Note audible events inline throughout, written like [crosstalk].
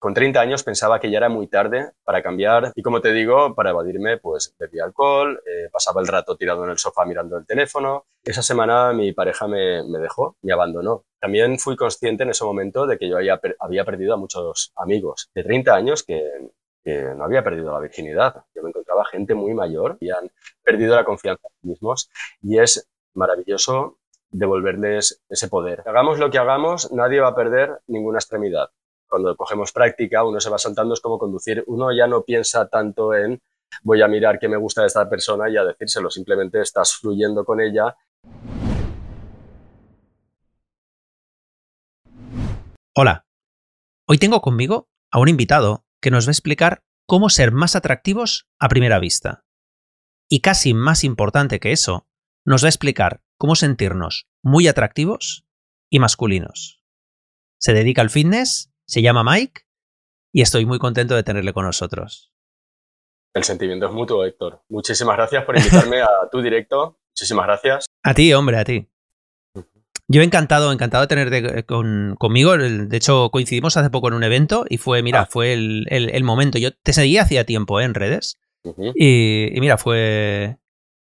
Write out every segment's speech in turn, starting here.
con 30 años pensaba que ya era muy tarde para cambiar y como te digo, para evadirme, pues bebía alcohol, eh, pasaba el rato tirado en el sofá mirando el teléfono. Esa semana mi pareja me, dejó, me abandonó. También fui consciente en ese momento de que yo había, perdido a muchos amigos de 30 años que, que no había perdido la virginidad. Yo me encontraba gente muy mayor y han perdido la confianza en sí mismos y es maravilloso devolverles ese poder. Hagamos lo que hagamos, nadie va a perder ninguna extremidad. Cuando cogemos práctica, uno se va saltando, es como conducir. Uno ya no piensa tanto en voy a mirar qué me gusta de esta persona y a decírselo, simplemente estás fluyendo con ella. Hola, hoy tengo conmigo a un invitado que nos va a explicar cómo ser más atractivos a primera vista. Y casi más importante que eso, nos va a explicar cómo sentirnos muy atractivos y masculinos. Se dedica al fitness, se llama Mike y estoy muy contento de tenerle con nosotros. El sentimiento es mutuo, Héctor. Muchísimas gracias por invitarme a [laughs] tu directo. Muchísimas gracias. A ti, hombre, a ti. Yo encantado, encantado de tenerte conmigo. De hecho, coincidimos hace poco en un evento y fue, mira, ah. fue el, momento. Yo te seguía hacía tiempo ¿eh? en redes. y, y, mira, fue,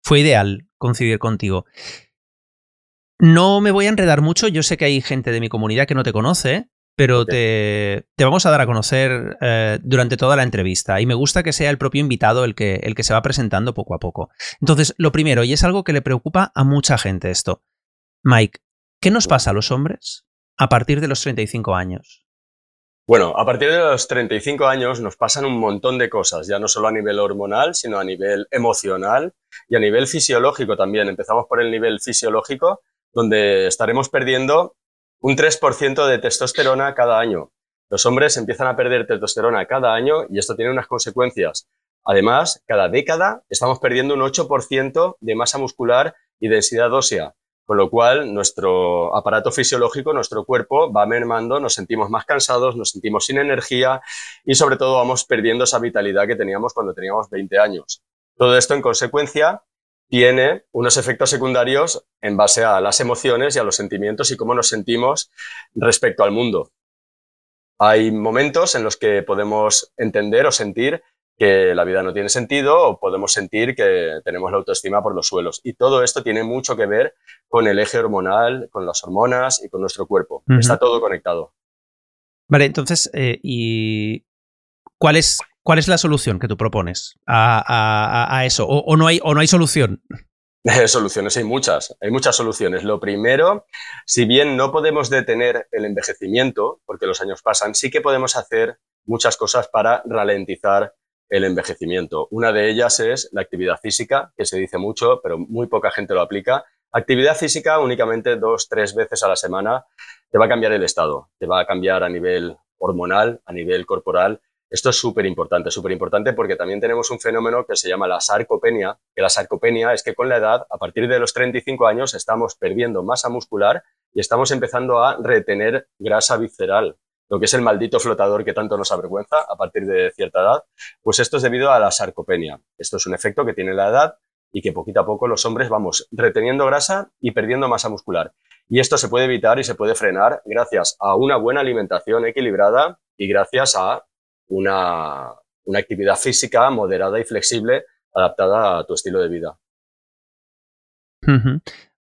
fue ideal coincidir contigo. No me voy a enredar mucho, yo sé que hay gente de mi comunidad que no te conoce, pero te, vamos a dar a conocer eh, durante toda la entrevista y me gusta que sea el propio invitado el que, el que se va presentando poco a poco. Entonces, lo primero, y es algo que le preocupa a mucha gente esto, Mike, ¿qué nos pasa a los hombres a partir de los 35 años? Bueno, a partir de los 35 años nos pasan un montón de cosas, ya no solo a nivel hormonal, sino a nivel emocional y a nivel fisiológico también. Empezamos por el nivel fisiológico, donde estaremos perdiendo un 3% de testosterona cada año. Los hombres empiezan a perder testosterona cada año y esto tiene unas consecuencias. Además, cada década estamos perdiendo un 8% de masa muscular y densidad ósea. Con lo cual, nuestro aparato fisiológico, nuestro cuerpo va mermando, nos sentimos más cansados, nos sentimos sin energía y sobre todo vamos perdiendo esa vitalidad que teníamos cuando teníamos 20 años. Todo esto en consecuencia tiene unos efectos secundarios en base a las emociones y a los sentimientos y cómo nos sentimos respecto al mundo. Hay momentos en los que podemos entender o sentir que la vida no tiene sentido o podemos sentir que tenemos la autoestima por los suelos. Y todo esto tiene mucho que ver con el eje hormonal, con las hormonas y con nuestro cuerpo. Está todo conectado. Vale, entonces, eh, ¿y cuál es, cuál es la solución que tú propones a, eso? ¿O, no hay, ¿O no hay solución? [laughs] Soluciones hay muchas, hay muchas soluciones. Lo primero, si bien no podemos detener el envejecimiento, porque los años pasan, sí que podemos hacer muchas cosas para ralentizar el envejecimiento. Una de ellas es la actividad física, que se dice mucho, pero muy poca gente lo aplica. Actividad física únicamente dos, tres veces a la semana te va a cambiar el estado, te va a cambiar a nivel hormonal, a nivel corporal. Esto es súper importante, súper importante porque también tenemos un fenómeno que se llama la sarcopenia, la sarcopenia es que con la edad, a partir de los 35 años, estamos perdiendo masa muscular y estamos empezando a retener grasa visceral, lo que es el maldito flotador que tanto nos avergüenza a partir de cierta edad, pues esto es debido a la sarcopenia. Esto es un efecto que tiene la edad y que poquito a poco los hombres vamos reteniendo grasa y perdiendo masa muscular. Y esto se puede evitar y se puede frenar gracias a una buena alimentación equilibrada y gracias a una, actividad física moderada y flexible adaptada a tu estilo de vida.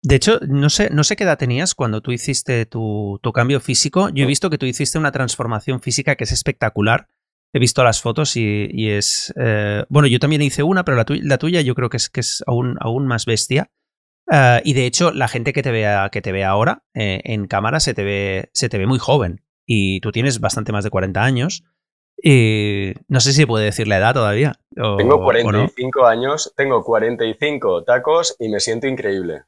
De hecho, no sé, no sé qué edad tenías cuando tú hiciste tu, cambio físico. Yo he visto que tú hiciste una transformación física que es espectacular. He visto las fotos y, es... Eh, bueno, yo también hice una, pero la, tuya yo creo que es, que es aún, aún más bestia. Eh, y de hecho, la gente que te vea, que te ve ahora eh, en cámara se te, ve, se te ve muy joven. Y tú tienes bastante más de 40 años. Y no sé si puede decir la edad todavía. tengo 45 años, tengo 45 tacos y me siento increíble.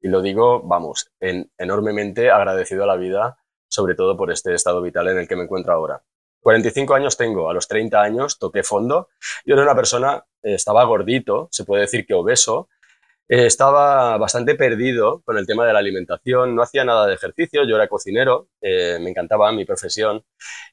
Y lo digo, vamos, enormemente agradecido a la vida, sobre todo por este estado vital en el que me encuentro ahora. 45 años tengo, a los 30 años toqué fondo. Yo era una persona, eh, estaba gordito, se puede decir que obeso, eh, estaba bastante perdido con el tema de la alimentación, no hacía nada de ejercicio, yo era cocinero, eh, me encantaba mi profesión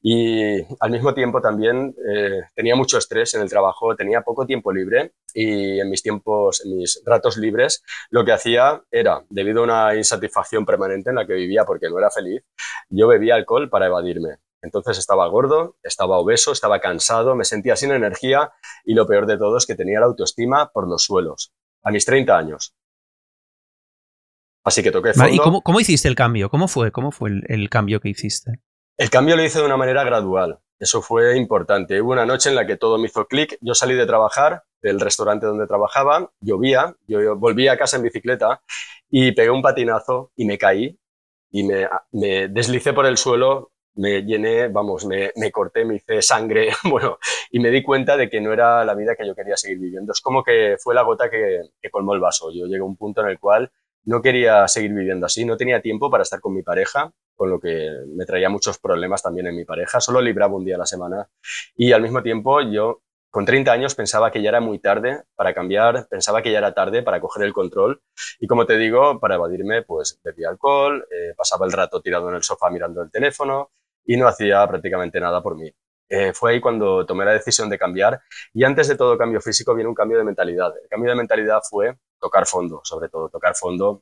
y al mismo tiempo también eh, tenía mucho estrés en el trabajo, tenía poco tiempo libre y en mis tiempos, en mis ratos libres, lo que hacía era, debido a una insatisfacción permanente en la que vivía porque no era feliz, yo bebía alcohol para evadirme. Entonces estaba gordo, estaba obeso, estaba cansado, me sentía sin energía y lo peor de todo es que tenía la autoestima por los suelos, a mis 30 años. Así que toqué fondo. ¿Y cómo, hiciste el cambio? ¿Cómo fue, cómo fue el, cambio que hiciste? El cambio lo hice de una manera gradual. Eso fue importante. Hubo una noche en la que todo me hizo clic. Yo salí de trabajar del restaurante donde trabajaba, llovía, yo volví a casa en bicicleta y pegué un patinazo y me caí y me, me deslicé por el suelo, me llené, vamos, me, me, corté, me hice sangre, [laughs] bueno, y me di cuenta de que no era la vida que yo quería seguir viviendo. Es como que fue la gota que, que colmó el vaso. Yo llegué a un punto en el cual no quería seguir viviendo así, no tenía tiempo para estar con mi pareja, con lo que me traía muchos problemas también en mi pareja, solo libraba un día a la semana y al mismo tiempo yo con 30 años pensaba que ya era muy tarde para cambiar, pensaba que ya era tarde para coger el control y como te digo, para evadirme pues bebía alcohol, eh, pasaba el rato tirado en el sofá mirando el teléfono y no hacía prácticamente nada por mí. Eh, fue ahí cuando tomé la decisión de cambiar y antes de todo cambio físico viene un cambio de mentalidad. El cambio de mentalidad fue tocar fondo, sobre todo tocar fondo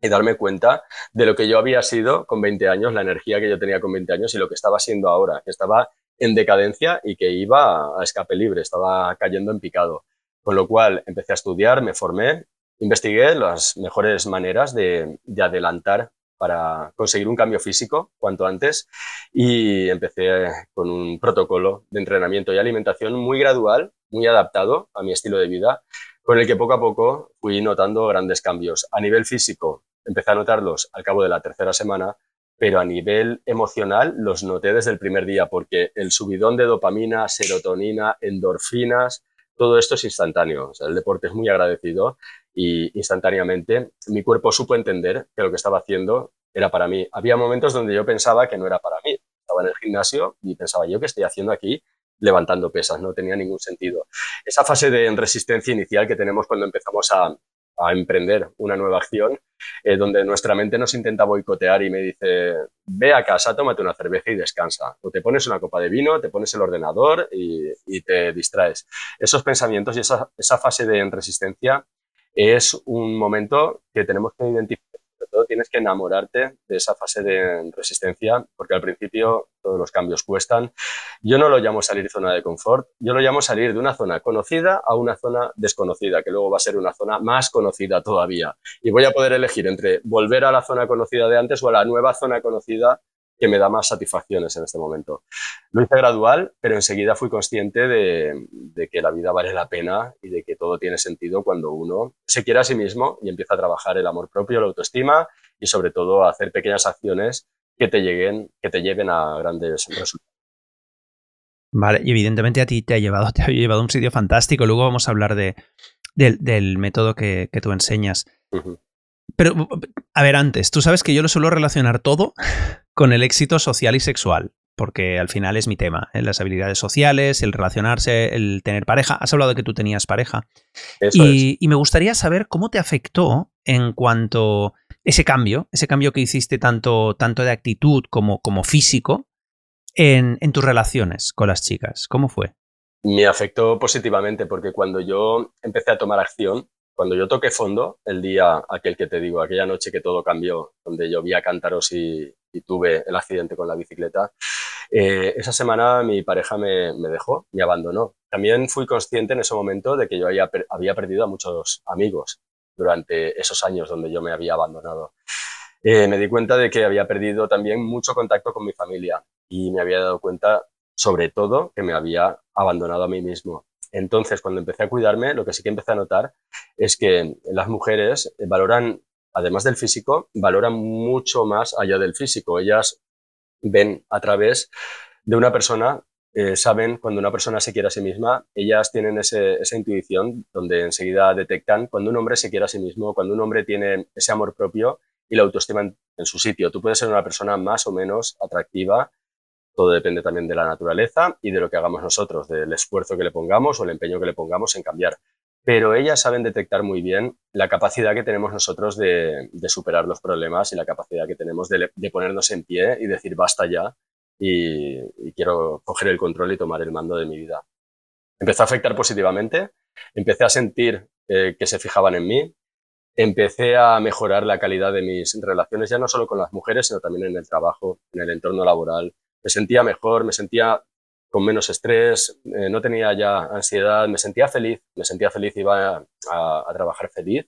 y darme cuenta de lo que yo había sido con 20 años, la energía que yo tenía con 20 años y lo que estaba siendo ahora, que estaba en decadencia y que iba a escape libre, estaba cayendo en picado. Con lo cual empecé a estudiar, me formé, investigué las mejores maneras de, adelantar para conseguir un cambio físico cuanto antes y empecé con un protocolo de entrenamiento y alimentación muy gradual, muy adaptado a mi estilo de vida, con el que poco a poco fui notando grandes cambios. A nivel físico, empecé a notarlos al cabo de la tercera semana pero a nivel emocional los noté desde el primer día, porque el subidón de dopamina, serotonina, endorfinas, todo esto es instantáneo. el deporte es muy agradecido y instantáneamente mi cuerpo supo entender que lo que estaba haciendo era para mí. Había momentos donde yo pensaba que no era para mí. Estaba en el gimnasio y pensaba yo qué estoy haciendo aquí levantando pesas, no tenía ningún sentido. Esa fase de resistencia inicial que tenemos cuando empezamos a, emprender una nueva acción, eh, donde nuestra mente nos intenta boicotear y me dice, ve a casa, tómate una cerveza y descansa. O te pones una copa de vino, te pones el ordenador y, te distraes. Esos pensamientos y esa fase de resistencia es un momento que tenemos que identificar todo tienes que enamorarte de esa fase de resistencia, porque al principio todos los cambios cuestan. Yo no lo llamo salir zona de confort, yo lo llamo salir de una zona conocida a una zona desconocida, que luego va a ser una zona más conocida todavía. Y voy a poder elegir entre volver a la zona conocida de antes o a la nueva zona conocida que me da más satisfacciones en este momento. Lo hice gradual, pero enseguida fui consciente de, que la vida vale la pena y de que todo tiene sentido cuando uno se quiere a sí mismo y empieza a trabajar el amor propio, la autoestima y sobre todo a hacer pequeñas acciones que te, lleguen, que te lleven a grandes resultados. Vale, y evidentemente a ti te ha llevado, te ha llevado a un sitio fantástico. Luego vamos a hablar de, del, método que, tú enseñas. Pero, a ver, antes, tú sabes que yo lo suelo relacionar todo con el éxito social y sexual, porque al final es mi tema, ¿eh? las habilidades sociales, el relacionarse, el tener pareja. Has hablado de que tú tenías pareja. y, me gustaría saber cómo te afectó en cuanto ese cambio, ese cambio que hiciste tanto, tanto de actitud como, como físico en, en tus relaciones con las chicas. ¿Cómo fue? Me afectó positivamente porque cuando yo empecé a tomar acción, cuando yo toqué fondo, el día aquel que te digo, aquella noche que todo cambió, donde yo vi a cántaros y, tuve el accidente con la bicicleta, eh, esa semana mi pareja me, dejó, me abandonó. También fui consciente en ese momento de que yo había, había perdido a muchos amigos durante esos años donde yo me había abandonado. Eh, me di cuenta de que había perdido también mucho contacto con mi familia y me había dado cuenta, sobre todo, que me había abandonado a mí mismo. Entonces, cuando empecé a cuidarme, lo que sí que empecé a notar es que las mujeres valoran, además del físico, valoran mucho más allá del físico. Ellas ven a través de una persona, eh, saben cuando una persona se quiere a sí misma, ellas tienen esa intuición donde enseguida detectan cuando un hombre se quiere a sí mismo, cuando un hombre tiene ese amor propio y la autoestima en su sitio. Tú puedes ser una persona más o menos atractiva todo depende también de la naturaleza y de lo que hagamos nosotros, del esfuerzo que le pongamos o el empeño que le pongamos en cambiar. Pero ellas saben detectar muy bien la capacidad que tenemos nosotros de, superar los problemas y la capacidad que tenemos de, ponernos en pie y decir basta ya y, quiero coger el control y tomar el mando de mi vida. Empezó a afectar positivamente, empecé a sentir eh, que se fijaban en mí, empecé a mejorar la calidad de mis relaciones, ya no solo con las mujeres, sino también en el trabajo, en el entorno laboral, me sentía mejor, me sentía con menos estrés, eh, no tenía ya ansiedad, me sentía feliz, me sentía feliz, iba a, trabajar feliz,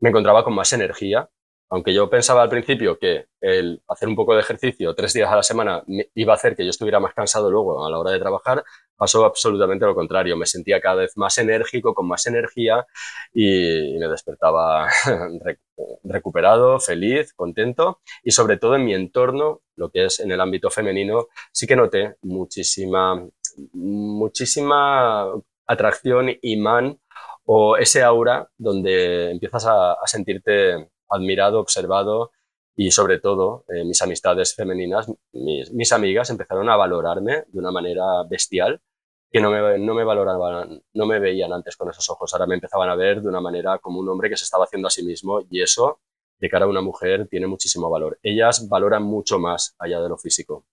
me encontraba con más energía, aunque yo pensaba al principio que el hacer un poco de ejercicio tres días a la semana iba a hacer que yo estuviera más cansado luego a la hora de trabajar, pasó absolutamente lo contrario. Me sentía cada vez más enérgico, con más energía y, me despertaba [laughs] recuperado, feliz, contento y sobre todo en mi entorno, lo que es en el ámbito femenino, sí que noté muchísima, muchísima atracción, imán o ese aura donde empiezas a, sentirte admirado, observado y sobre todo eh, mis amistades femeninas, mis, mis, amigas empezaron a valorarme de una manera bestial que no me, no me valoraban, no me veían antes con esos ojos, ahora me empezaban a ver de una manera como un hombre que se estaba haciendo a sí mismo y eso de cara a una mujer tiene muchísimo valor. Ellas valoran mucho más allá de lo físico.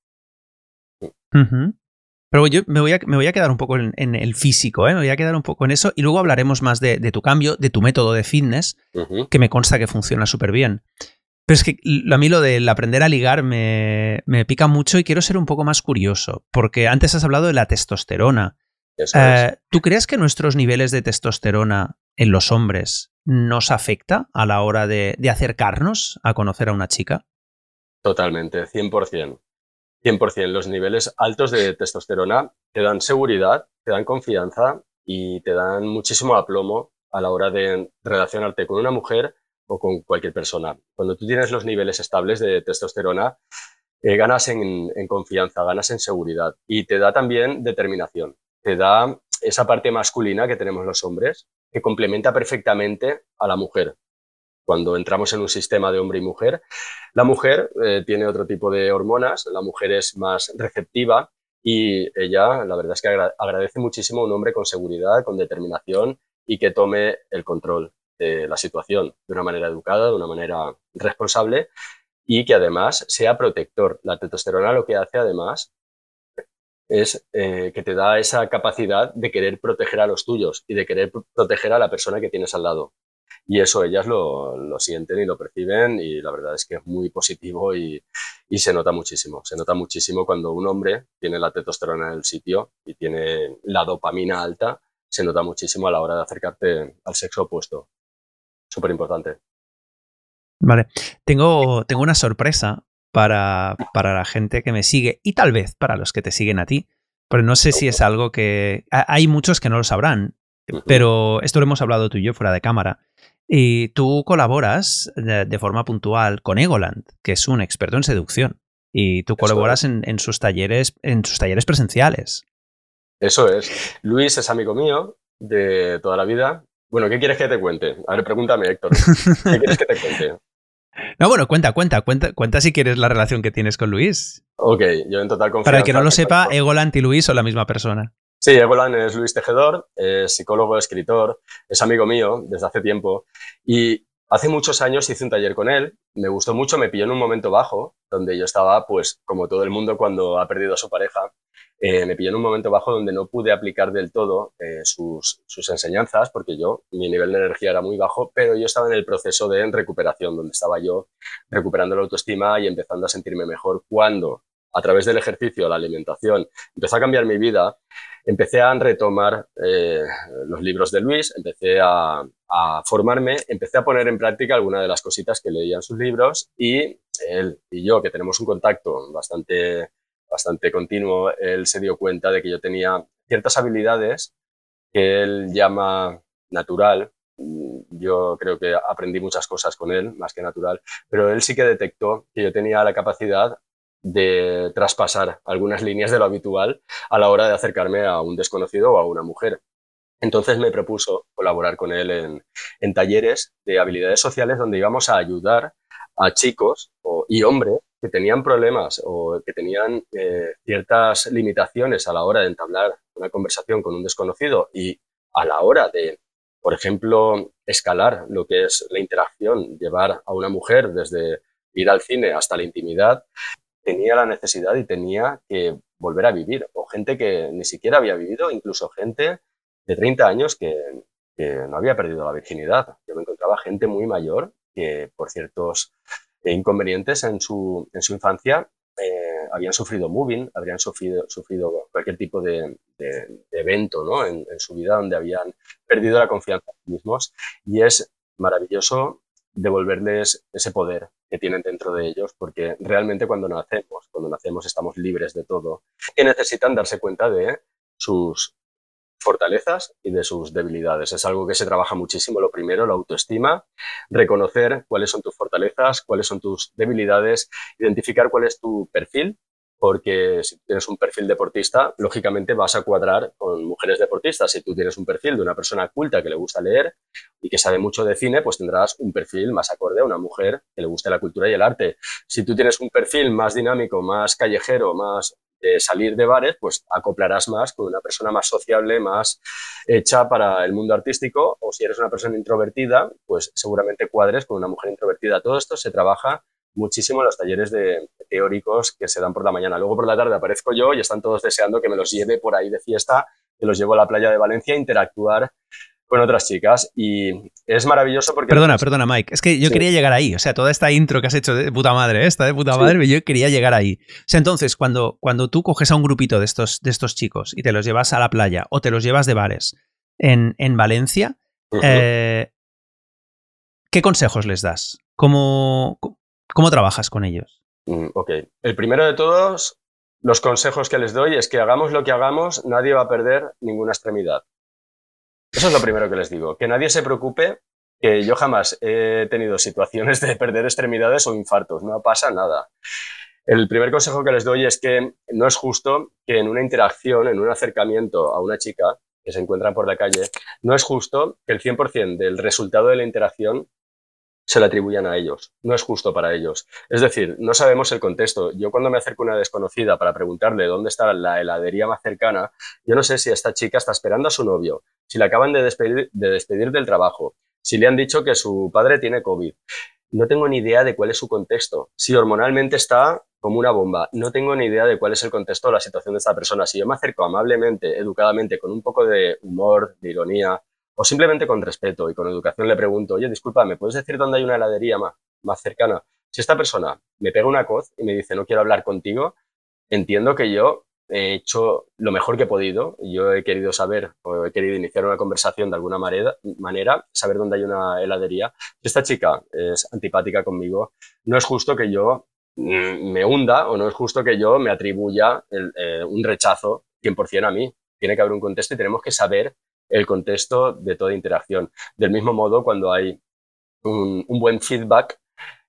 Pero yo me voy, a, me voy, a, quedar un poco en, el físico, ¿eh? me voy a quedar un poco en eso y luego hablaremos más de, tu cambio, de tu método de fitness, que me consta que funciona súper bien. Pero es que a mí lo del aprender a ligar me, pica mucho y quiero ser un poco más curioso, porque antes has hablado de la testosterona. Eh, ¿Tú crees que nuestros niveles de testosterona en los hombres nos afecta a la hora de, acercarnos a conocer a una chica? Totalmente, 100%. 100%. Los niveles altos de testosterona te dan seguridad, te dan confianza y te dan muchísimo aplomo a la hora de relacionarte con una mujer o con cualquier persona. Cuando tú tienes los niveles estables de testosterona, eh, ganas en, confianza, ganas en seguridad y te da también determinación. Te da esa parte masculina que tenemos los hombres que complementa perfectamente a la mujer. Cuando entramos en un sistema de hombre y mujer, la mujer eh, tiene otro tipo de hormonas, la mujer es más receptiva y ella, la verdad es que agradece muchísimo a un hombre con seguridad, con determinación y que tome el control de la situación de una manera educada, de una manera responsable y que además sea protector. La testosterona lo que hace además es eh, que te da esa capacidad de querer proteger a los tuyos y de querer proteger a la persona que tienes al lado. Y eso ellas lo, lo sienten y lo perciben y la verdad es que es muy positivo y, y, se nota muchísimo. Se nota muchísimo cuando un hombre tiene la testosterona en el sitio y tiene la dopamina alta, se nota muchísimo a la hora de acercarte al sexo opuesto súper importante. Vale, tengo, tengo una sorpresa para, para, la gente que me sigue y tal vez para los que te siguen a ti, pero no sé si es algo que... Hay muchos que no lo sabrán, pero esto lo hemos hablado tú y yo fuera de cámara. Y tú colaboras de, forma puntual con Egoland, que es un experto en seducción. Y tú colaboras en, en, sus talleres, en sus talleres presenciales. Eso es. Luis es amigo mío de toda la vida bueno, ¿qué quieres que te cuente? A ver, pregúntame, Héctor. ¿Qué quieres que te cuente? [laughs] No, bueno, cuenta, cuenta, cuenta, cuenta si quieres la relación que tienes con Luis. Ok, yo en total confianza. Para el que no lo sepa, Egoland y Luis son la misma persona. Sí, Egoland es Luis Tejedor, es psicólogo, escritor, es amigo mío desde hace tiempo y hace muchos años hice un taller con él, me gustó mucho, me pilló en un momento bajo, donde yo estaba, pues, como todo el mundo cuando ha perdido a su pareja, eh, me pilló en un momento bajo donde no pude aplicar del todo eh, sus, enseñanzas, porque yo, mi nivel de energía era muy bajo, pero yo estaba en el proceso de recuperación, donde estaba yo recuperando la autoestima y empezando a sentirme mejor cuando, a través del ejercicio, la alimentación, empezó a cambiar mi vida, empecé a retomar eh, los libros de Luis, empecé a, a, formarme, empecé a poner en práctica algunas de las cositas que leía en sus libros y él y yo, que tenemos un contacto bastante bastante continuo, él se dio cuenta de que yo tenía ciertas habilidades que él llama natural. Yo creo que aprendí muchas cosas con él, más que natural, pero él sí que detectó que yo tenía la capacidad de traspasar algunas líneas de lo habitual a la hora de acercarme a un desconocido o a una mujer. Entonces me propuso colaborar con él en, en talleres de habilidades sociales donde íbamos a ayudar a chicos y hombres que tenían problemas o que tenían eh, ciertas limitaciones a la hora de entablar una conversación con un desconocido y a la hora de, por ejemplo, escalar lo que es la interacción, llevar a una mujer desde ir al cine hasta la intimidad, tenía la necesidad y tenía que volver a vivir. O gente que ni siquiera había vivido, incluso gente de 30 años que, que no había perdido la virginidad. Yo me encontraba gente muy mayor que por ciertos inconvenientes en su, en su infancia, eh, habían sufrido moving, habrían sufrido, sufrido cualquier tipo de, evento ¿no? en, su vida donde habían perdido la confianza en sí mismos. Y es maravilloso devolverles ese poder que tienen dentro de ellos, porque realmente cuando nacemos, cuando nacemos estamos libres de todo y necesitan darse cuenta de sus fortalezas y de sus debilidades. Es algo que se trabaja muchísimo. Lo primero, la autoestima, reconocer cuáles son tus fortalezas, cuáles son tus debilidades, identificar cuál es tu perfil, porque si tienes un perfil deportista, lógicamente vas a cuadrar con mujeres deportistas. Si tú tienes un perfil de una persona culta que le gusta leer y que sabe mucho de cine, pues tendrás un perfil más acorde a una mujer que le guste la cultura y el arte. Si tú tienes un perfil más dinámico, más callejero, más salir de bares, pues acoplarás más con una persona más sociable, más hecha para el mundo artístico, o si eres una persona introvertida, pues seguramente cuadres con una mujer introvertida. Todo esto se trabaja muchísimo en los talleres de, teóricos que se dan por la mañana. Luego por la tarde aparezco yo y están todos deseando que me los lleve por ahí de fiesta, que los llevo a la playa de Valencia a interactuar con otras chicas y es maravilloso porque... Perdona, perdona Mike, es que yo quería llegar ahí, o sea, toda esta intro que has hecho de puta madre, esta de puta madre, yo quería llegar ahí. O sea, entonces, cuando, cuando tú coges a un grupito de estos, de estos chicos y te los llevas a la playa o te los llevas de bares en, Valencia, eh, ¿qué consejos les das? ¿Cómo, ¿Cómo trabajas con ellos? Mm, ok, el primero de todos, los consejos que les doy es que hagamos lo que hagamos, nadie va a perder ninguna extremidad. Eso es lo primero que les digo, que nadie se preocupe, que yo jamás he tenido situaciones de perder extremidades o infartos, no pasa nada. El primer consejo que les doy es que no es justo que en una interacción, en un acercamiento a una chica que se encuentra por la calle, no es justo que el 100% del resultado de la interacción se le atribuyan a ellos. No es justo para ellos. Es decir, no sabemos el contexto. Yo cuando me acerco a una desconocida para preguntarle dónde está la heladería más cercana, yo no sé si esta chica está esperando a su novio, si le acaban de despedir, de despedir del trabajo, si le han dicho que su padre tiene COVID. No tengo ni idea de cuál es su contexto. Si hormonalmente está como una bomba, no tengo ni idea de cuál es el contexto o la situación de esta persona. Si yo me acerco amablemente, educadamente, con un poco de humor, de ironía, o simplemente con respeto y con educación le pregunto, oye, disculpa, ¿me puedes decir dónde hay una heladería más, más cercana? Si esta persona me pega una coz y me dice, no quiero hablar contigo, entiendo que yo he hecho lo mejor que he podido. Yo he querido saber o he querido iniciar una conversación de alguna manera, saber dónde hay una heladería. Si esta chica es antipática conmigo, no es justo que yo mm, me hunda o no es justo que yo me atribuya eh, un rechazo 100% a mí. Tiene que haber un contexto y tenemos que saber el contexto de toda interacción. Del mismo modo, cuando hay un, buen feedback,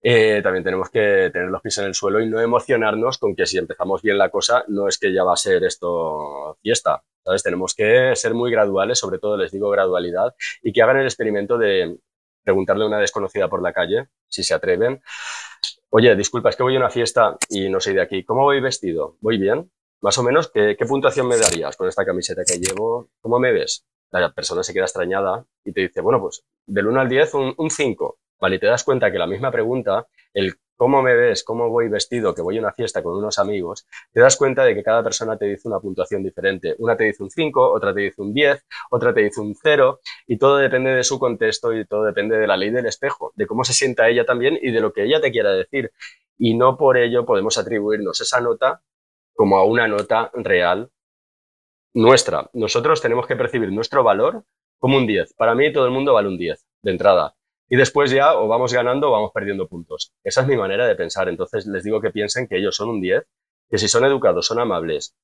eh, también tenemos que tener los pies en el suelo y no emocionarnos con que si empezamos bien la cosa, no es que ya va a ser esto fiesta. ¿sabes? Tenemos que ser muy graduales, sobre todo les digo gradualidad, y que hagan el experimento de preguntarle a una desconocida por la calle, si se atreven, oye, disculpa, es que voy a una fiesta y no soy de aquí, ¿cómo voy vestido? ¿Voy bien? Más o menos, ¿qué, qué puntuación me darías con esta camiseta que llevo? ¿Cómo me ves? La persona se queda extrañada y te dice, bueno, pues del 1 al 10 un, 5. Vale, y te das cuenta que la misma pregunta, el cómo me ves, cómo voy vestido, que voy a una fiesta con unos amigos, te das cuenta de que cada persona te dice una puntuación diferente. Una te dice un 5, otra te dice un 10, otra te dice un 0, y todo depende de su contexto y todo depende de la ley del espejo, de cómo se sienta ella también y de lo que ella te quiera decir. Y no por ello podemos atribuirnos esa nota como a una nota real nuestra. Nosotros tenemos que percibir nuestro valor como un 10. Para mí todo el mundo vale un 10 de entrada. Y después ya o vamos ganando o vamos perdiendo puntos. Esa es mi manera de pensar. Entonces les digo que piensen que ellos son un 10, que si son educados, son amables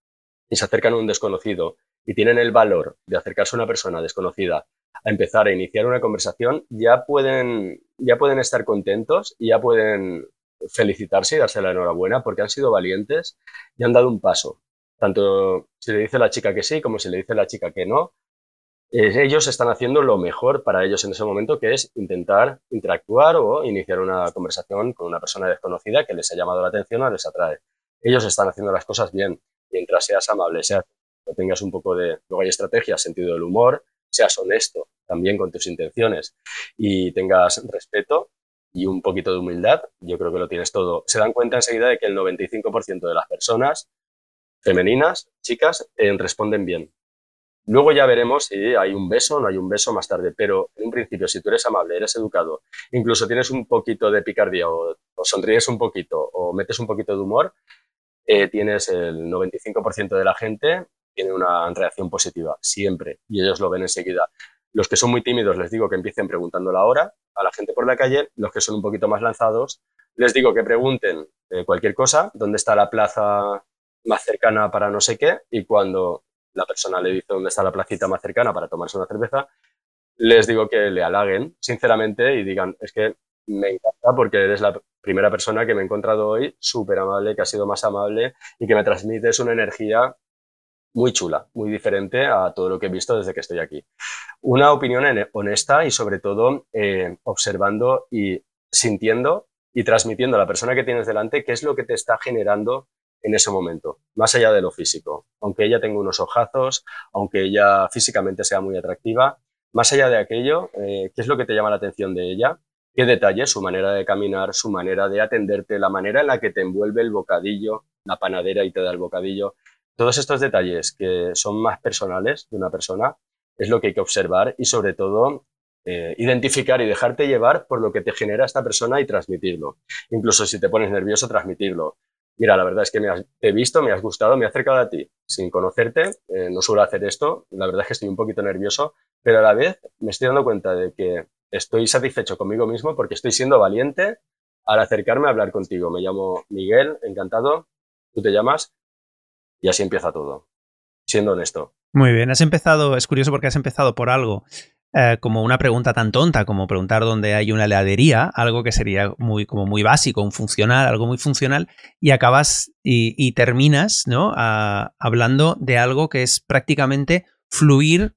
y se acercan a un desconocido y tienen el valor de acercarse a una persona desconocida a empezar a iniciar una conversación, ya pueden, ya pueden estar contentos y ya pueden felicitarse y darse la enhorabuena porque han sido valientes y han dado un paso tanto si le dice la chica que sí como si le dice la chica que no, eh, ellos están haciendo lo mejor para ellos en ese momento, que es intentar interactuar o iniciar una conversación con una persona desconocida que les ha llamado la atención o les atrae. Ellos están haciendo las cosas bien, mientras seas amable, seas, tengas un poco de, luego hay estrategias, sentido del humor, seas honesto también con tus intenciones y tengas respeto y un poquito de humildad, yo creo que lo tienes todo. Se dan cuenta enseguida de que el 95% de las personas femeninas, chicas, responden bien. Luego ya veremos si hay un beso o no hay un beso más tarde, pero en un principio, si tú eres amable, eres educado, incluso tienes un poquito de picardía o, sonríes un poquito o metes un poquito de humor, eh, tienes el 95% de la gente tiene una reacción positiva, siempre, y ellos lo ven enseguida. Los que son muy tímidos les digo que empiecen preguntando la hora a la gente por la calle, los que son un poquito más lanzados les digo que pregunten eh, cualquier cosa, dónde está la plaza más cercana para no sé qué, y cuando la persona le dice dónde está la placita más cercana para tomarse una cerveza, les digo que le halaguen sinceramente y digan, es que me encanta porque eres la primera persona que me he encontrado hoy, súper amable, que ha sido más amable y que me transmites una energía muy chula, muy diferente a todo lo que he visto desde que estoy aquí. Una opinión honesta y sobre todo eh, observando y sintiendo y transmitiendo a la persona que tienes delante qué es lo que te está generando en ese momento, más allá de lo físico. Aunque ella tenga unos ojazos, aunque ella físicamente sea muy atractiva, más allá de aquello, eh, ¿qué es lo que te llama la atención de ella? ¿Qué detalles? Su manera de caminar, su manera de atenderte, la manera en la que te envuelve el bocadillo, la panadera y te da el bocadillo. Todos estos detalles que son más personales de una persona es lo que hay que observar y sobre todo eh, identificar y dejarte llevar por lo que te genera esta persona y transmitirlo. Incluso si te pones nervioso, transmitirlo. Mira, la verdad es que me has, te visto, me has gustado, me he acercado a ti sin conocerte. Eh, no suelo hacer esto. La verdad es que estoy un poquito nervioso, pero a la vez me estoy dando cuenta de que estoy satisfecho conmigo mismo porque estoy siendo valiente al acercarme a hablar contigo. Me llamo Miguel, encantado. Tú te llamas y así empieza todo, siendo honesto. Muy bien, has empezado, es curioso porque has empezado por algo eh, como una pregunta tan tonta como preguntar dónde hay una heladería, algo que sería muy, como muy básico, un funcional, algo muy funcional, y acabas y, terminas ¿no? hablando de algo que es prácticamente fluir,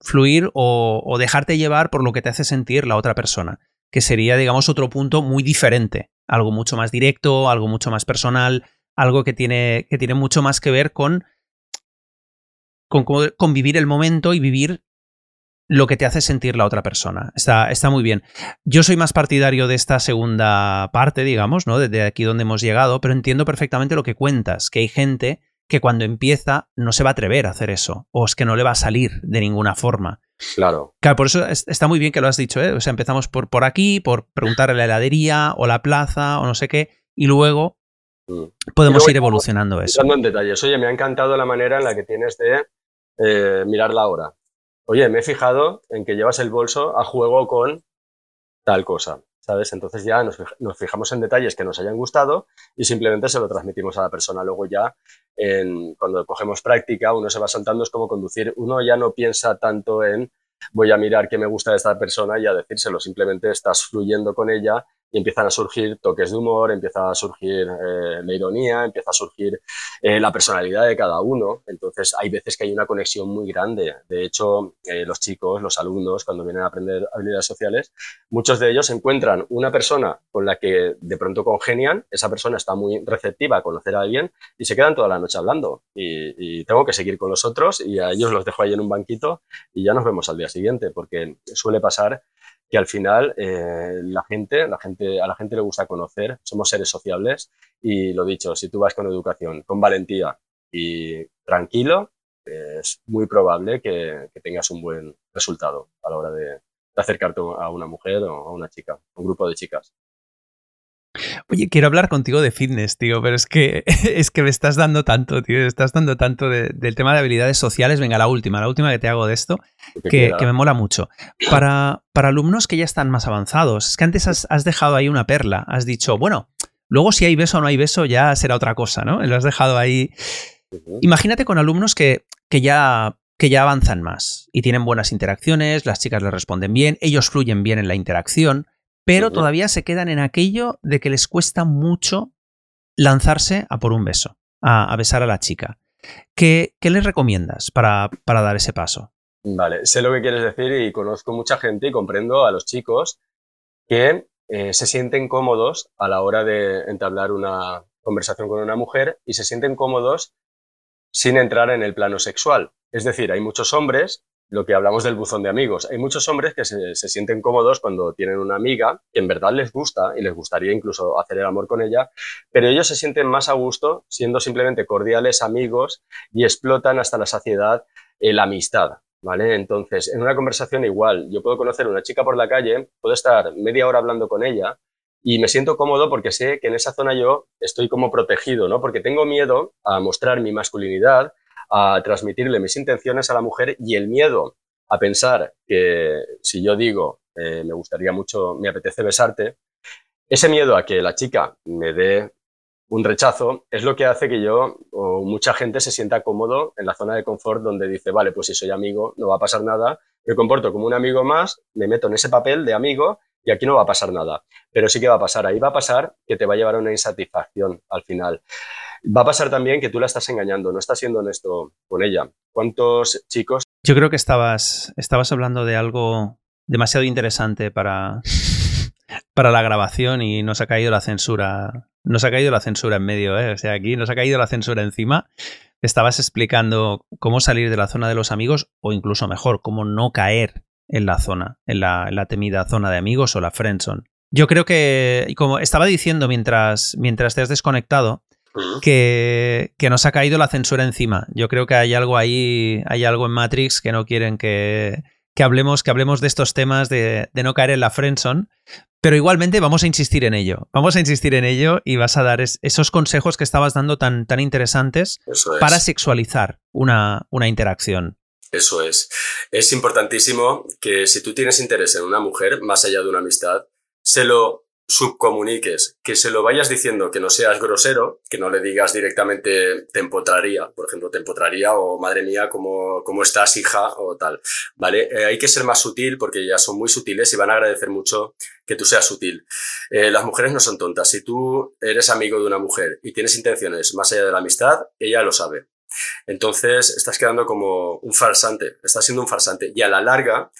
fluir o, dejarte llevar por lo que te hace sentir la otra persona, que sería, digamos, otro punto muy diferente, algo mucho más directo, algo mucho más personal, algo que tiene, que tiene mucho más que ver con, con, con vivir el momento y vivir lo que te hace sentir la otra persona. Está, está muy bien. Yo soy más partidario de esta segunda parte, digamos, ¿no? Desde aquí donde hemos llegado, pero entiendo perfectamente lo que cuentas, que hay gente que cuando empieza no se va a atrever a hacer eso, o es que no le va a salir de ninguna forma. Claro. Claro, por eso está muy bien que lo has dicho, ¿eh? O sea, empezamos por, por aquí, por preguntar a la heladería o la plaza o no sé qué, y luego mm. podemos ir evolucionando eso. en detalles. Oye, me ha encantado la manera en la que tienes de eh, mirar la hora. Oye, me he fijado en que llevas el bolso a juego con tal cosa, ¿sabes? Entonces ya nos, fijamos en detalles que nos hayan gustado y simplemente se lo transmitimos a la persona. Luego ya, cuando cogemos práctica, uno se va soltando, es como conducir. Uno ya no piensa tanto en voy a mirar qué me gusta de esta persona y a decírselo, simplemente estás fluyendo con ella y empiezan a surgir toques de humor, empieza a surgir eh, la ironía, empieza a surgir eh, la personalidad de cada uno. Entonces hay veces que hay una conexión muy grande. De hecho, eh, los chicos, los alumnos, cuando vienen a aprender habilidades sociales, muchos de ellos encuentran una persona con la que de pronto congenian, esa persona está muy receptiva a conocer a alguien y se quedan toda la noche hablando. Y, y tengo que seguir con los otros y a ellos los dejo ahí en un banquito y ya nos vemos al día siguiente, porque suele pasar que al final eh, la gente, la gente, a la gente le gusta conocer, somos seres sociables y lo dicho, si tú vas con educación, con valentía y tranquilo, es muy probable que, tengas un buen resultado a la hora de, de acercarte a una mujer o a una chica, un grupo de chicas. Oye, quiero hablar contigo de fitness, tío, pero es que, [laughs] es que me estás dando tanto, tío, estás dando tanto del tema de habilidades sociales. Venga, la última, la última que te hago de esto, que, me mola mucho. Para, para, alumnos que ya están más avanzados, es que antes has, dejado ahí una perla, has dicho, bueno, luego si hay beso o no hay beso ya será otra cosa, ¿no? Lo has dejado ahí. Imagínate con alumnos que, que ya que ya avanzan más y tienen buenas interacciones, las chicas les responden bien, ellos fluyen bien en la interacción, pero todavía se quedan en aquello de que les cuesta mucho lanzarse a por un beso, a, besar a la chica. ¿Qué, les recomiendas para, dar ese paso? Vale, sé lo que quieres decir y conozco mucha gente y comprendo a los chicos que eh, se sienten cómodos a la hora de entablar una conversación con una mujer y se sienten cómodos sin entrar en el plano sexual. Es decir, hay muchos hombres lo que hablamos del buzón de amigos. Hay muchos hombres que se, sienten cómodos cuando tienen una amiga que en verdad les gusta y les gustaría incluso hacer el amor con ella, pero ellos se sienten más a gusto siendo simplemente cordiales amigos y explotan hasta la saciedad la amistad. ¿Vale? Entonces, en una conversación igual, yo puedo conocer a una chica por la calle, puedo estar media hora hablando con ella y me siento cómodo porque sé que en esa zona yo estoy como protegido, ¿no? Porque tengo miedo a mostrar mi masculinidad, a transmitirle mis intenciones a la mujer y el miedo a pensar que si yo digo, eh, me gustaría mucho, me apetece besarte, ese miedo a que la chica me dé un rechazo es lo que hace que yo o mucha gente se sienta cómodo en la zona de confort donde dice, vale, pues si soy amigo no va a pasar nada, me comporto como un amigo más, me meto en ese papel de amigo y aquí no va a pasar nada. Pero sí que va a pasar, ahí va a pasar que te va a llevar a una insatisfacción al final. Va a pasar también que tú la estás engañando, no estás siendo honesto con ella. ¿Cuántos chicos? Yo creo que estabas, estabas hablando de algo demasiado interesante para, para la grabación y nos ha caído la censura nos ha caído la censura en medio, ¿eh? O sea, aquí nos ha caído la censura encima. Estabas explicando cómo salir de la zona de los amigos o incluso mejor, cómo no caer en la zona, en la, temida zona de amigos o la friendzone. Yo creo que, como estaba diciendo mientras, mientras te has desconectado, que, que, nos ha caído la censura encima. Yo creo que hay algo ahí, hay algo en Matrix que no quieren que, que hablemos, que hablemos de estos temas de, de no caer en la friendzone, pero igualmente vamos a insistir en ello. Vamos a insistir en ello y vas a dar esos consejos que estabas dando tan, tan interesantes para sexualizar una, una interacción. Eso es. Es importantísimo que si tú tienes interés en una mujer, más allá de una amistad, se lo subcomuniques, que se lo vayas diciendo, que no seas grosero, que no le digas directamente te empotraría, por ejemplo, te empotraría o madre mía, ¿cómo, cómo estás, hija? o tal, ¿vale? Eh, hay que ser más sutil porque ya son muy sutiles y van a agradecer mucho que tú seas sutil. Eh, las mujeres no son tontas. Si tú eres amigo de una mujer y tienes intenciones más allá de la amistad, ella lo sabe. Entonces estás quedando como un farsante, estás siendo un farsante. Y a la larga,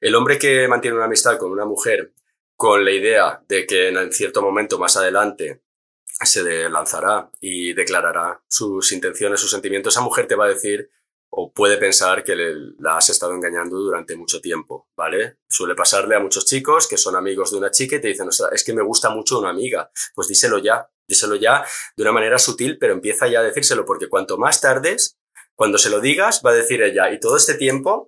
el hombre que mantiene una amistad con una mujer con la idea de que en cierto momento más adelante se lanzará y declarará sus intenciones, sus sentimientos, esa mujer te va a decir o puede pensar que la has estado engañando durante mucho tiempo, ¿vale? Suele pasarle a muchos chicos que son amigos de una chica y te dicen, es que me gusta mucho una amiga. Pues díselo ya, díselo ya de una manera sutil, pero empieza ya a decírselo, porque cuanto más tardes, cuando se lo digas, va a decir ella, y todo este tiempo,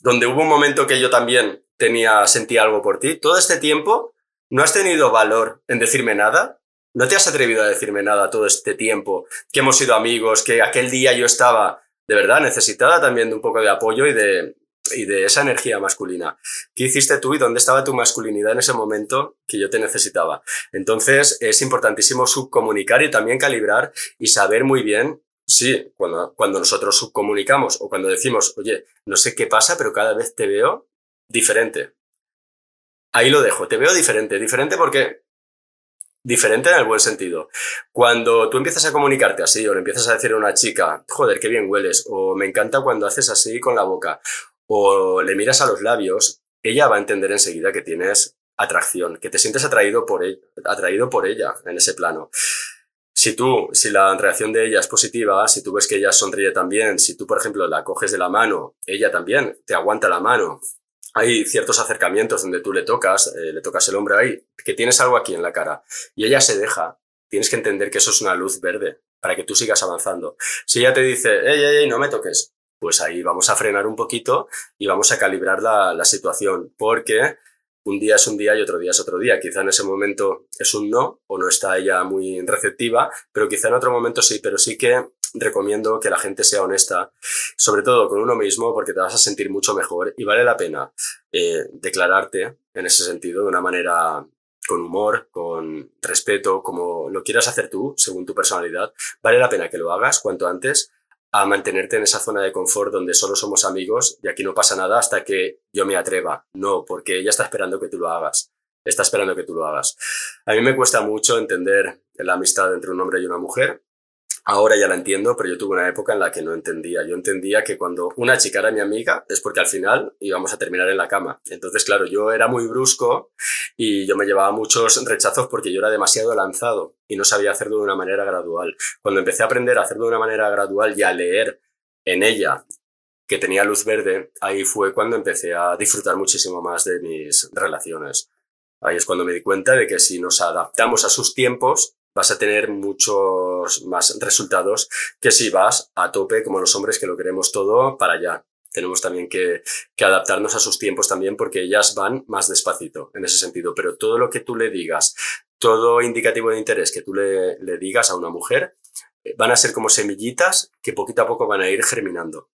donde hubo un momento que yo también tenía, sentía algo por ti. Todo este tiempo no has tenido valor en decirme nada. No te has atrevido a decirme nada todo este tiempo, que hemos sido amigos, que aquel día yo estaba de verdad necesitada también de un poco de apoyo y de, y de esa energía masculina. ¿Qué hiciste tú y dónde estaba tu masculinidad en ese momento que yo te necesitaba? Entonces es importantísimo subcomunicar y también calibrar y saber muy bien Sí, cuando, cuando nosotros subcomunicamos o cuando decimos, oye, no sé qué pasa, pero cada vez te veo diferente. Ahí lo dejo, te veo diferente, diferente porque diferente en el buen sentido. Cuando tú empiezas a comunicarte así o le empiezas a decir a una chica, joder, qué bien hueles, o me encanta cuando haces así con la boca, o le miras a los labios, ella va a entender enseguida que tienes atracción, que te sientes atraído por, ella, atraído por ella en ese plano. Si tú, si la reacción de ella es positiva, si tú ves que ella sonríe también, si tú, por ejemplo, la coges de la mano, ella también te aguanta la mano, hay ciertos acercamientos donde tú le tocas, eh, le tocas el hombro ahí, que tienes algo aquí en la cara y ella se deja, tienes que entender que eso es una luz verde para que tú sigas avanzando. Si ella te dice, ey, ey, ey, no me toques, pues ahí vamos a frenar un poquito y vamos a calibrar la, la situación, porque un día es un día y otro día es otro día. Quizá en ese momento es un no o no está ella muy receptiva, pero quizá en otro momento sí, pero sí que recomiendo que la gente sea honesta, sobre todo con uno mismo, porque te vas a sentir mucho mejor y vale la pena eh, declararte en ese sentido de una manera con humor, con respeto, como lo quieras hacer tú, según tu personalidad. Vale la pena que lo hagas cuanto antes a mantenerte en esa zona de confort donde solo somos amigos y aquí no pasa nada hasta que yo me atreva. No, porque ella está esperando que tú lo hagas. Está esperando que tú lo hagas. A mí me cuesta mucho entender la amistad entre un hombre y una mujer Ahora ya la entiendo, pero yo tuve una época en la que no entendía. Yo entendía que cuando una chica era mi amiga es porque al final íbamos a terminar en la cama. Entonces, claro, yo era muy brusco y yo me llevaba muchos rechazos porque yo era demasiado lanzado y no sabía hacerlo de una manera gradual. Cuando empecé a aprender a hacerlo de una manera gradual y a leer en ella que tenía luz verde, ahí fue cuando empecé a disfrutar muchísimo más de mis relaciones. Ahí es cuando me di cuenta de que si nos adaptamos a sus tiempos, vas a tener muchos más resultados que si vas a tope como los hombres que lo queremos todo para allá. Tenemos también que, que, adaptarnos a sus tiempos también porque ellas van más despacito en ese sentido. Pero todo lo que tú le digas todo indicativo de interés que tú le, le digas a una mujer eh, van a ser como semillitas que poquito a poco van a ir germinando.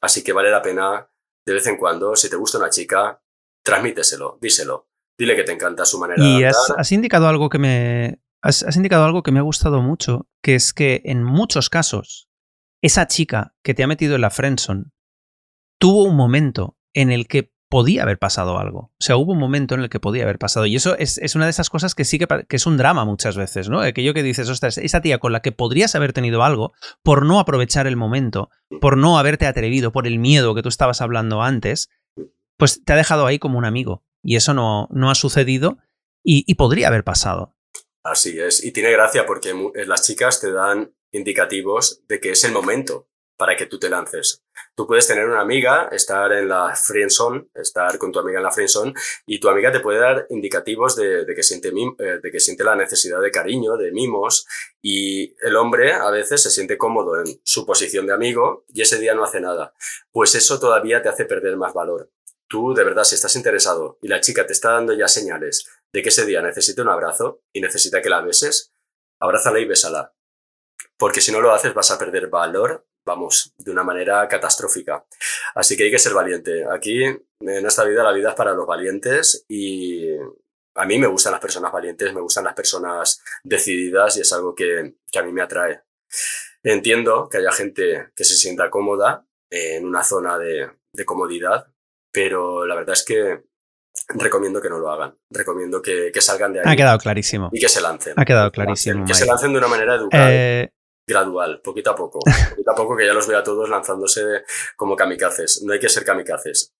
Así que vale la pena de vez en cuando, si te gusta una chica, transmíteselo, díselo. Dile que te encanta su manera y de has, has, indicado algo que me. Has, indicado algo que me ha gustado mucho, que es que en muchos casos, esa chica que te ha metido en la friendzone tuvo un momento en el que podía haber pasado algo. O sea, hubo un momento en el que podía haber pasado. Y eso es, una de esas cosas que sí que, es un drama muchas veces, ¿no? Aquello que dices, ostras, esa tía con la que podrías haber tenido algo por no aprovechar el momento, por no haberte atrevido, por el miedo que tú estabas hablando antes, pues te ha dejado ahí como un amigo. Y eso no, no ha sucedido y podría haber pasado. Así es. Y tiene gracia porque las chicas te dan indicativos de que es el momento para que tú te lances. Tú puedes tener una amiga, estar en la friendzone, estar con tu amiga en la friendzone, y tu amiga te puede dar indicativos de, de que siente eh, de que siente la necesidad de cariño, de mimos, y el hombre a veces se siente cómodo en su posición de amigo y ese día no hace nada. Pues eso todavía te hace perder más valor. Tú, de verdad, si estás interesado y la chica te está dando ya señales de que ese día necesita un abrazo y necesita que la beses, abrázala y bésala. Porque si no lo haces vas a perder valor vamos, de una manera catastrófica. Así que hay que ser valiente. Aquí, en esta vida, la vida es para los valientes y a mí me gustan las personas valientes, me gustan las personas decididas y es algo que, que a mí me atrae. Entiendo que haya gente que se sienta cómoda en una zona de comodidad, pero la verdad es que recomiendo que no lo hagan. Recomiendo que, que, salgan de ahí. Ha quedado clarísimo. Y que se lancen. Ha quedado clarísimo. Que se lancen de una manera educada. Eh, gradual, poquito a poco. [laughs] Poquito a poco que ya los veo a todos lanzándose como kamikazes. No hay que ser kamikazes.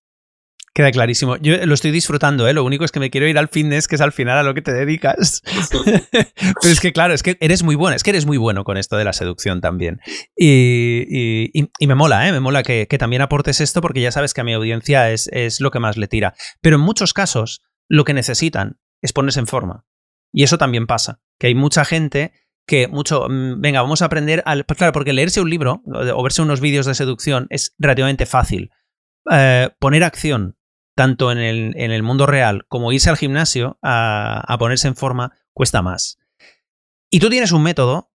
Queda clarísimo. Yo lo estoy disfrutando, ¿eh? Lo único es que me quiero ir al fitness, que es al final a lo que te dedicas. [laughs] Pero es que, claro, es que eres muy bueno, es que eres muy bueno con esto de la seducción también. Y, y, y me mola, ¿eh? Me mola que, que, también aportes esto porque ya sabes que a mi audiencia es, es lo que más le tira. Pero en muchos casos, lo que necesitan es ponerse en forma. Y eso también pasa, que hay mucha gente que mucho, mm, venga, vamos a aprender, al, pues claro, porque leerse un libro o verse unos vídeos de seducción es relativamente fácil. Eh, poner acción, tanto en el, en el, mundo real como irse al gimnasio a, a, ponerse en forma, cuesta más. Y tú tienes un método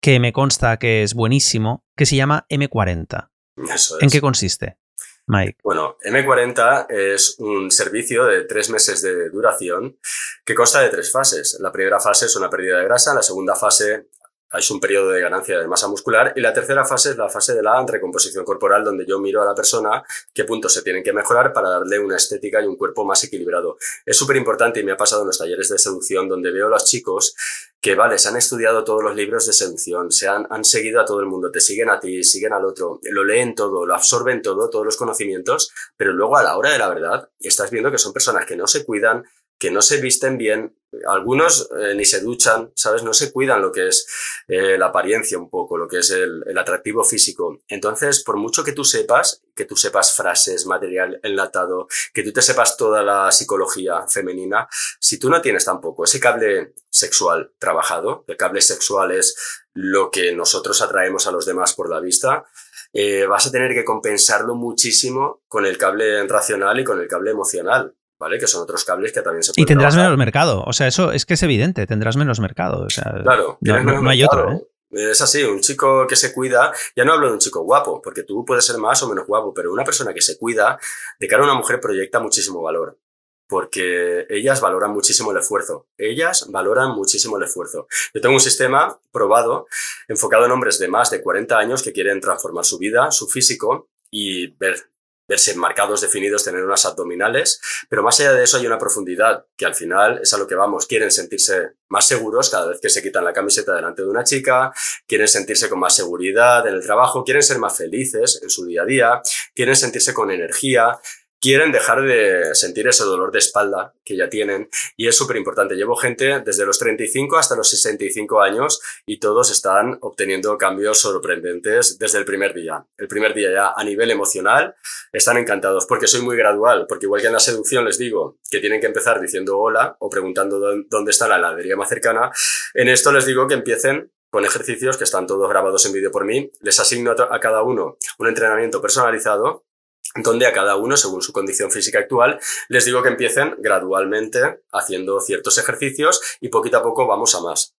que me consta que es buenísimo, que se llama M40. Eso es. ¿En qué consiste? Mike. Bueno, M40 es un servicio de tres meses de duración que consta de tres fases. La primera fase es una pérdida de grasa, la segunda fase es un periodo de ganancia de masa muscular y la tercera fase es la fase de la recomposición corporal donde yo miro a la persona qué puntos se tienen que mejorar para darle una estética y un cuerpo más equilibrado. Es súper importante y me ha pasado en los talleres de seducción donde veo a los chicos que, vale, se han estudiado todos los libros de seducción, se han, han seguido a todo el mundo, te siguen a ti, siguen al otro, lo leen todo, lo absorben todo, todos los conocimientos, pero luego a la hora de la verdad estás viendo que son personas que no se cuidan, que no se visten bien, algunos eh, ni se duchan, ¿sabes? No se cuidan lo que es eh, la apariencia un poco, lo que es el, atractivo físico. Entonces, por mucho que tú sepas, que tú sepas frases, material enlatado, que tú te sepas toda la psicología femenina, si tú no tienes tampoco ese cable sexual trabajado, el cable sexual es lo que nosotros atraemos a los demás por la vista, eh, vas a tener que compensarlo muchísimo con el cable racional y con el cable emocional. ¿Vale? Que son otros cables que también se pueden Y tendrás trabajar. menos mercado. O sea, eso es que es evidente, tendrás menos mercado. O sea, claro, no, no, no hay otro, ¿eh? Es así, un chico que se cuida, ya no hablo de un chico guapo, porque tú puedes ser más o menos guapo, pero una persona que se cuida, de cara a una mujer proyecta muchísimo valor, porque ellas valoran muchísimo el esfuerzo, ellas valoran muchísimo el esfuerzo. Yo tengo un sistema probado, enfocado en hombres de más de 40 años que quieren transformar su vida, su físico y ver verse marcados, definidos, tener unas abdominales, pero más allá de eso hay una profundidad que al final es a lo que vamos, quieren sentirse más seguros cada vez que se quitan la camiseta delante de una chica, quieren sentirse con más seguridad en el trabajo, quieren ser más felices en su día a día, quieren sentirse con energía, quieren dejar de sentir ese dolor de espalda que ya tienen y es súper importante. Llevo gente desde los 35 hasta los 65 años y todos están obteniendo cambios sorprendentes desde el primer día. El primer día ya a nivel emocional están encantados porque soy muy gradual, porque igual que en la seducción les digo que tienen que empezar diciendo hola o preguntando dónde está la heladería más cercana, en esto les digo que empiecen con ejercicios que están todos grabados en vídeo por mí. Les asigno a cada uno un entrenamiento personalizado donde a cada uno, según su condición física actual, les digo que empiecen gradualmente haciendo ciertos ejercicios y poquito a poco vamos a más.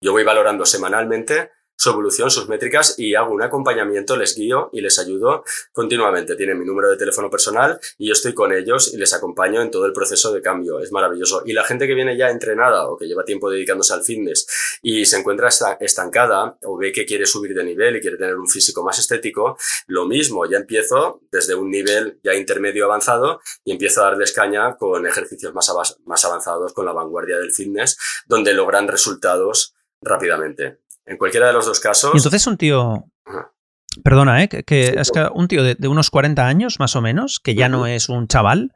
Yo voy valorando semanalmente su evolución, sus métricas y hago un acompañamiento, les guío y les ayudo continuamente. Tienen mi número de teléfono personal y yo estoy con ellos y les acompaño en todo el proceso de cambio. Es maravilloso. Y la gente que viene ya entrenada o que lleva tiempo dedicándose al fitness y se encuentra estancada o ve que quiere subir de nivel y quiere tener un físico más estético, lo mismo, ya empiezo desde un nivel ya intermedio avanzado y empiezo a darles caña con ejercicios más, más avanzados, con la vanguardia del fitness, donde logran resultados rápidamente. En cualquiera de los dos casos. Y entonces un tío. Perdona, ¿eh? Que, es que un tío de, unos 40 años, más o menos, que ya no es un chaval,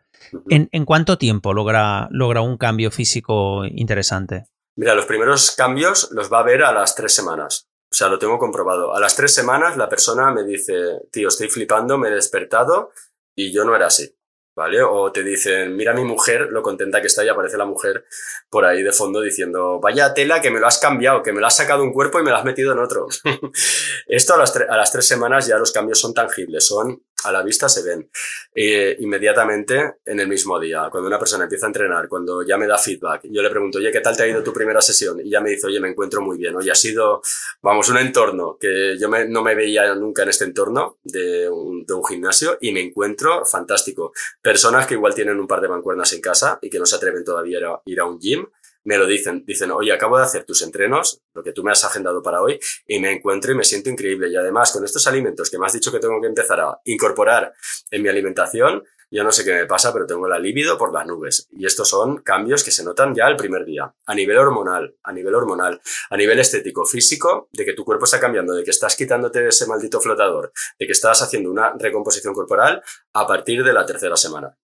¿en, cuánto tiempo logra, logra un cambio físico interesante? Mira, los primeros cambios los va a ver a las tres semanas. O sea, lo tengo comprobado. A las tres semanas la persona me dice, tío, estoy flipando, me he despertado y yo no era así. ¿Vale? O te dicen, mira mi mujer, lo contenta que está y aparece la mujer por ahí de fondo diciendo, vaya tela que me lo has cambiado, que me lo has sacado un cuerpo y me lo has metido en otro. [laughs] Esto a las, a las, tres semanas ya los cambios son tangibles, son a la vista se ven eh, inmediatamente en el mismo día. Cuando una persona empieza a entrenar, cudo ya me da feedback, yo le pregunto, oye, ¿qué tal te ha ido tu primera sesión? Y ya me dice, oye, me encuentro muy bien. Oye, ha sido, vamos, un entorno que yo no me veía nunca en este entorno de un, de un gimnasio y me encuentro fantástico. Personas que igual tienen un par de mancuernas en casa y que no se atreven todavía a ir a un gym me lo dicen, dicen, oye, acabo de hacer tus entrenos, lo que tú me has agendado para hoy, y me encuentro y me siento increíble. Y además, con estos alimentos que me has dicho que tengo que empezar a incorporar en mi alimentación, yo no sé qué me pasa, pero tengo la libido por las nubes. Y estos son cambios que se notan ya el primer día. A nivel hormonal, a nivel hormonal, a nivel estético, físico, de que tu cuerpo está cambiando, de que estás quitándote ese maldito flotador, de que estás haciendo una recomposición corporal a partir de la tercera semana.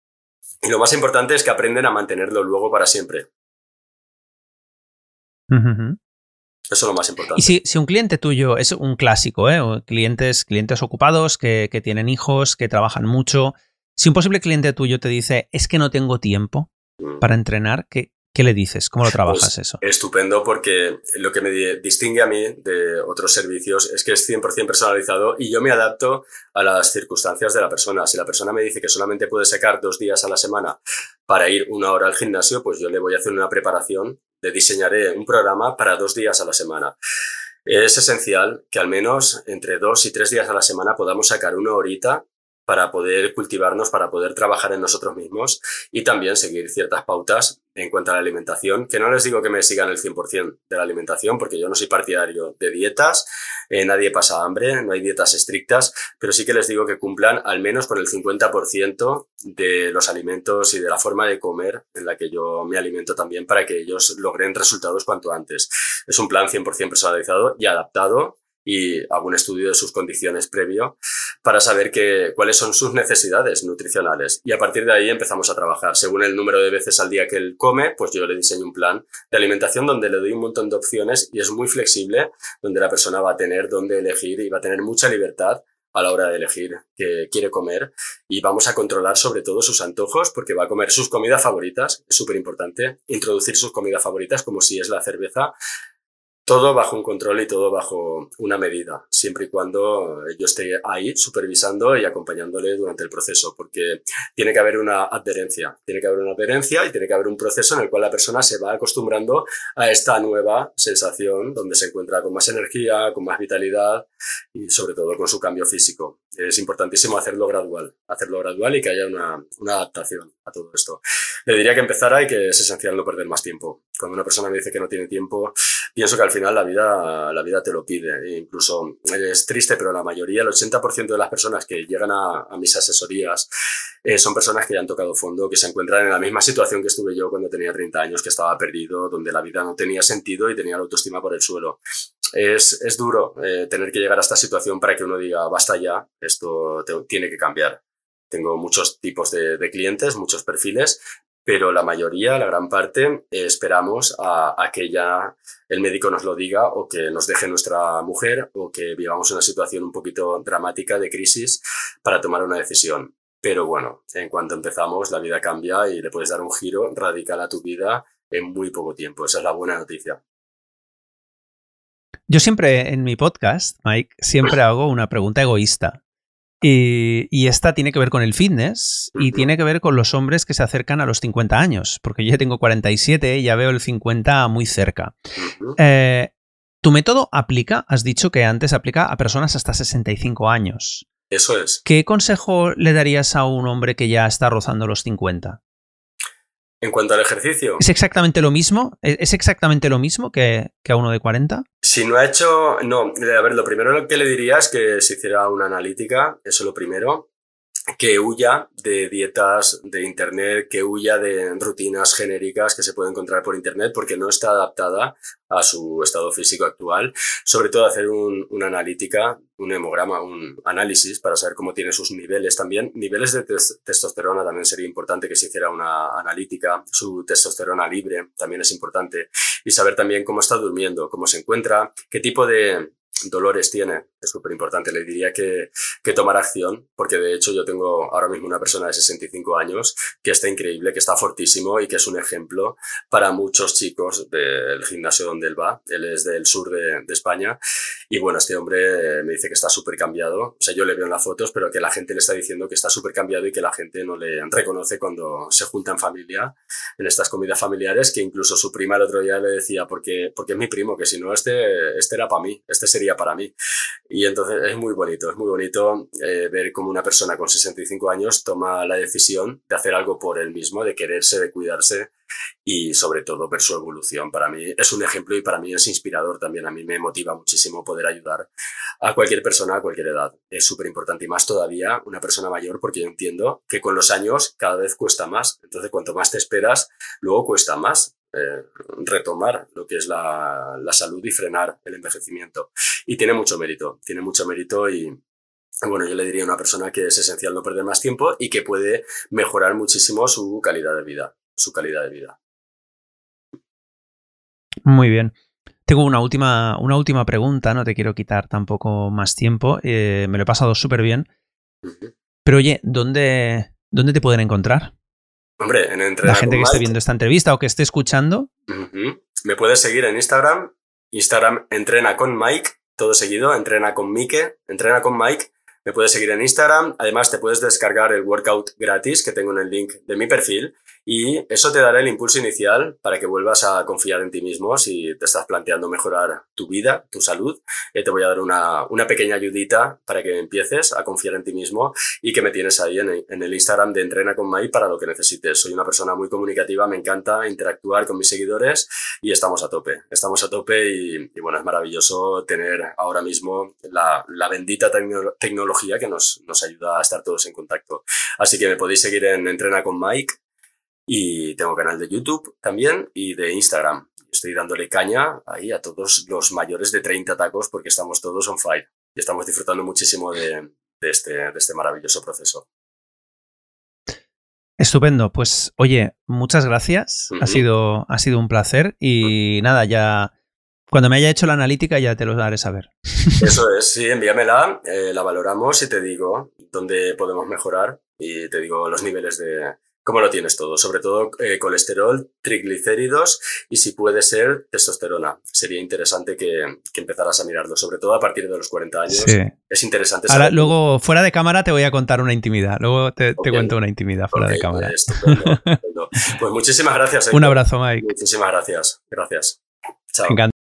Y lo más importante es que aprenden a mantenerlo luego para siempre. Eso es lo más importante. Y si, un cliente tuyo es un clásico, ¿eh? clientes, clientes ocupados que, tienen hijos, que trabajan mucho, si un posible cliente tuyo te dice, es que no tengo tiempo mm. para entrenar, ¿qué, ¿qué, le dices? ¿Cómo lo pues trabajas eso? Estupendo, porque lo que me distingue a mí de otros servicios es que es 100% personalizado y yo me adapto a las circunstancias de la persona. Si la persona me dice que solamente puede sacar dos días a la semana para ir una hora al gimnasio, pues yo le voy a hacer una preparación le diseñaré un programa para dos días a la semana. Es esencial que al menos entre dos y tres días a la semana podamos sacar una horita para poder cultivarnos, para poder trabajar en nosotros mismos y también seguir ciertas pautas en cuanto a la alimentación, que no les digo que me sigan el 100% de la alimentación, porque yo no soy partidario de dietas, eh, nadie pasa hambre, no hay dietas estrictas, pero sí que les digo que cumplan al menos con el 50% de los alimentos y de la forma de comer en la que yo me alimento también para que ellos logren resultados cuanto antes. Es un plan 100% personalizado y adaptado y algún estudio de sus condiciones previo para saber que, cuáles son sus necesidades nutricionales. Y a partir de ahí empezamos a trabajar. Según el número de veces al día que él come, pues yo le diseño un plan de alimentación donde le doy un montón de opciones y es muy flexible, donde la persona va a tener dónde elegir y va a tener mucha libertad a la hora de elegir qué quiere comer y vamos a controlar sobre todo sus antojos porque va a comer sus comidas favoritas, es súper importante introducir sus comidas favoritas como si es la cerveza todo bajo un control y todo bajo una medida, siempre y cuando yo esté ahí supervisando y acompañándole durante el proceso, porque tiene que haber una adherencia, tiene que haber una adherencia y tiene que haber un proceso en el cual la persona se va acostumbrando a esta nueva sensación donde se encuentra con más energía, con más vitalidad y sobre todo con su cambio físico. Es importantísimo hacerlo gradual, hacerlo gradual y que haya una, adaptación a todo esto. Le diría que empezara y que es esencial no perder más tiempo. Cuando una persona me dice que no tiene tiempo, pienso que al final la vida, la vida te lo pide. E incluso es triste, pero la mayoría, el 80% de las personas que llegan a, mis asesorías eh, son personas que ya han tocado fondo, que se encuentran en la misma situación que estuve yo cuando tenía 30 años, que estaba perdido, donde la vida no tenía sentido y tenía la autoestima por el suelo. Es, es duro eh, tener que llegar a esta situación para que uno diga, basta ya, esto tiene que cambiar. Tengo muchos tipos de, de, clientes, muchos perfiles, pero la mayoría, la gran parte, eh, esperamos a, que ya el médico nos lo diga o que nos deje nuestra mujer o que vivamos una situación un poquito dramática de crisis para tomar una decisión. Pero bueno, en cuanto empezamos, la vida cambia y le puedes dar un giro radical a tu vida en muy poco tiempo. Esa es la buena noticia. Yo siempre en mi podcast, Mike, siempre hago una pregunta egoísta. Y, esta tiene que ver con el fitness y tiene que ver con los hombres que se acercan a los 50 años, porque yo tengo 47 y ya veo el 50 muy cerca. Eh, tu método aplica, has dicho que antes aplica a personas hasta 65 años. Eso es. ¿Qué consejo le darías a un hombre que ya está rozando los 50? En cuanto al ejercicio. ¿Es exactamente lo mismo? ¿Es exactamente lo mismo que, que, a uno de 40? Si no ha hecho. No, a ver, lo primero que le diría es que se hiciera una analítica, eso es lo primero que huya de dietas de Internet, que huya de rutinas genéricas que se puede encontrar por Internet porque no está adaptada a su estado físico actual. Sobre todo hacer una analítica, un hemograma, un análisis para saber cómo tiene sus niveles también. Niveles de testosterona también sería importante que se hiciera una analítica. Su testosterona libre también es importante. Y saber también cómo está durmiendo, cómo se encuentra, qué tipo de dolores tiene, es súper importante. Le diría que, que tomar acción, porque de hecho yo tengo ahora mismo una persona de 65 años que está increíble, que está fortísimo y que es un ejemplo para muchos chicos del gimnasio donde él va. Él es del sur de, de España y bueno, este hombre me dice que está súper cambiado. O sea, yo le veo en las fotos, pero que la gente le está diciendo que está súper cambiado y que la gente no le reconoce cuando se junta en familia, en estas comidas familiares, que incluso su prima el otro día le decía, porque, porque es mi primo, que si no, este, este era para mí, este sería para mí. Y entonces es muy bonito, es muy bonito eh, ver cómo una persona con 65 años toma la decisión de hacer algo por él mismo, de quererse, de cuidarse y sobre todo ver su evolución. Para mí es un ejemplo y para mí es inspirador también. A mí me motiva muchísimo poder ayudar a cualquier persona a cualquier edad. Es súper importante y más todavía una persona mayor porque yo entiendo que con los años cada vez cuesta más. Entonces cuanto más te esperas, luego cuesta más. Eh, retomar lo que es la, la, salud y frenar el envejecimiento. Y tiene mucho mérito, tiene mucho mérito y, bueno, yo le diría a una persona que es esencial no perder más tiempo y que puede mejorar muchísimo su calidad de vida, su calidad de vida. Muy bien. Tengo una última, una última pregunta, no te quiero quitar tampoco más tiempo. Eh, me lo he pasado súper bien. Pero oye, ¿dónde, ¿dónde te pueden encontrar? Hombre, en La gente que esté viendo esta entrevista o que esté escuchando. Me puedes seguir en Instagram. Instagram entrena con Mike, todo seguido, entrena con Mike, entrena con Mike. Me puedes seguir en Instagram. Además, te puedes descargar el workout gratis que tengo en el link de mi perfil y eso te dará el impulso inicial para que vuelvas a confiar en ti mismo si te estás planteando mejorar tu vida, tu salud. Eh, te voy a dar una, una, pequeña ayudita para que empieces a confiar en ti mismo y que me tienes ahí en, en, el Instagram de Entrena con Mai para lo que necesites. Soy una persona muy comunicativa, me encanta interactuar con mis seguidores y estamos a tope. Estamos a tope y, y bueno, es maravilloso tener ahora mismo la, la bendita tecnología que nos, nos ayuda a estar todos en contacto. Así que me podéis seguir en Entrena con Mike y tengo canal de YouTube también y de Instagram. Estoy dándole caña ahí a todos los mayores de 30 tacos porque estamos todos on fire y estamos disfrutando muchísimo de, este, de este maravilloso proceso. Estupendo, pues oye, muchas gracias. ha, sido, ha sido un placer y nada, ya cuando me haya hecho la analítica ya te lo haré saber. [laughs] Eso es, sí, envíamela, eh, la valoramos y te digo dónde podemos mejorar y te digo los niveles de, cómo lo tienes todo, sobre todo eh, colesterol, triglicéridos y si puede ser testosterona. Sería interesante que, empezaras a mirarlo, sobre todo a partir de los 40 años. Es interesante. Ahora, luego, fuera de cámara, te voy a contar una intimidad. Luego te, cuento una intimidad fuera de cámara. Pues muchísimas gracias. [laughs] Un abrazo, Mike. Muchísimas gracias. Gracias. Chao.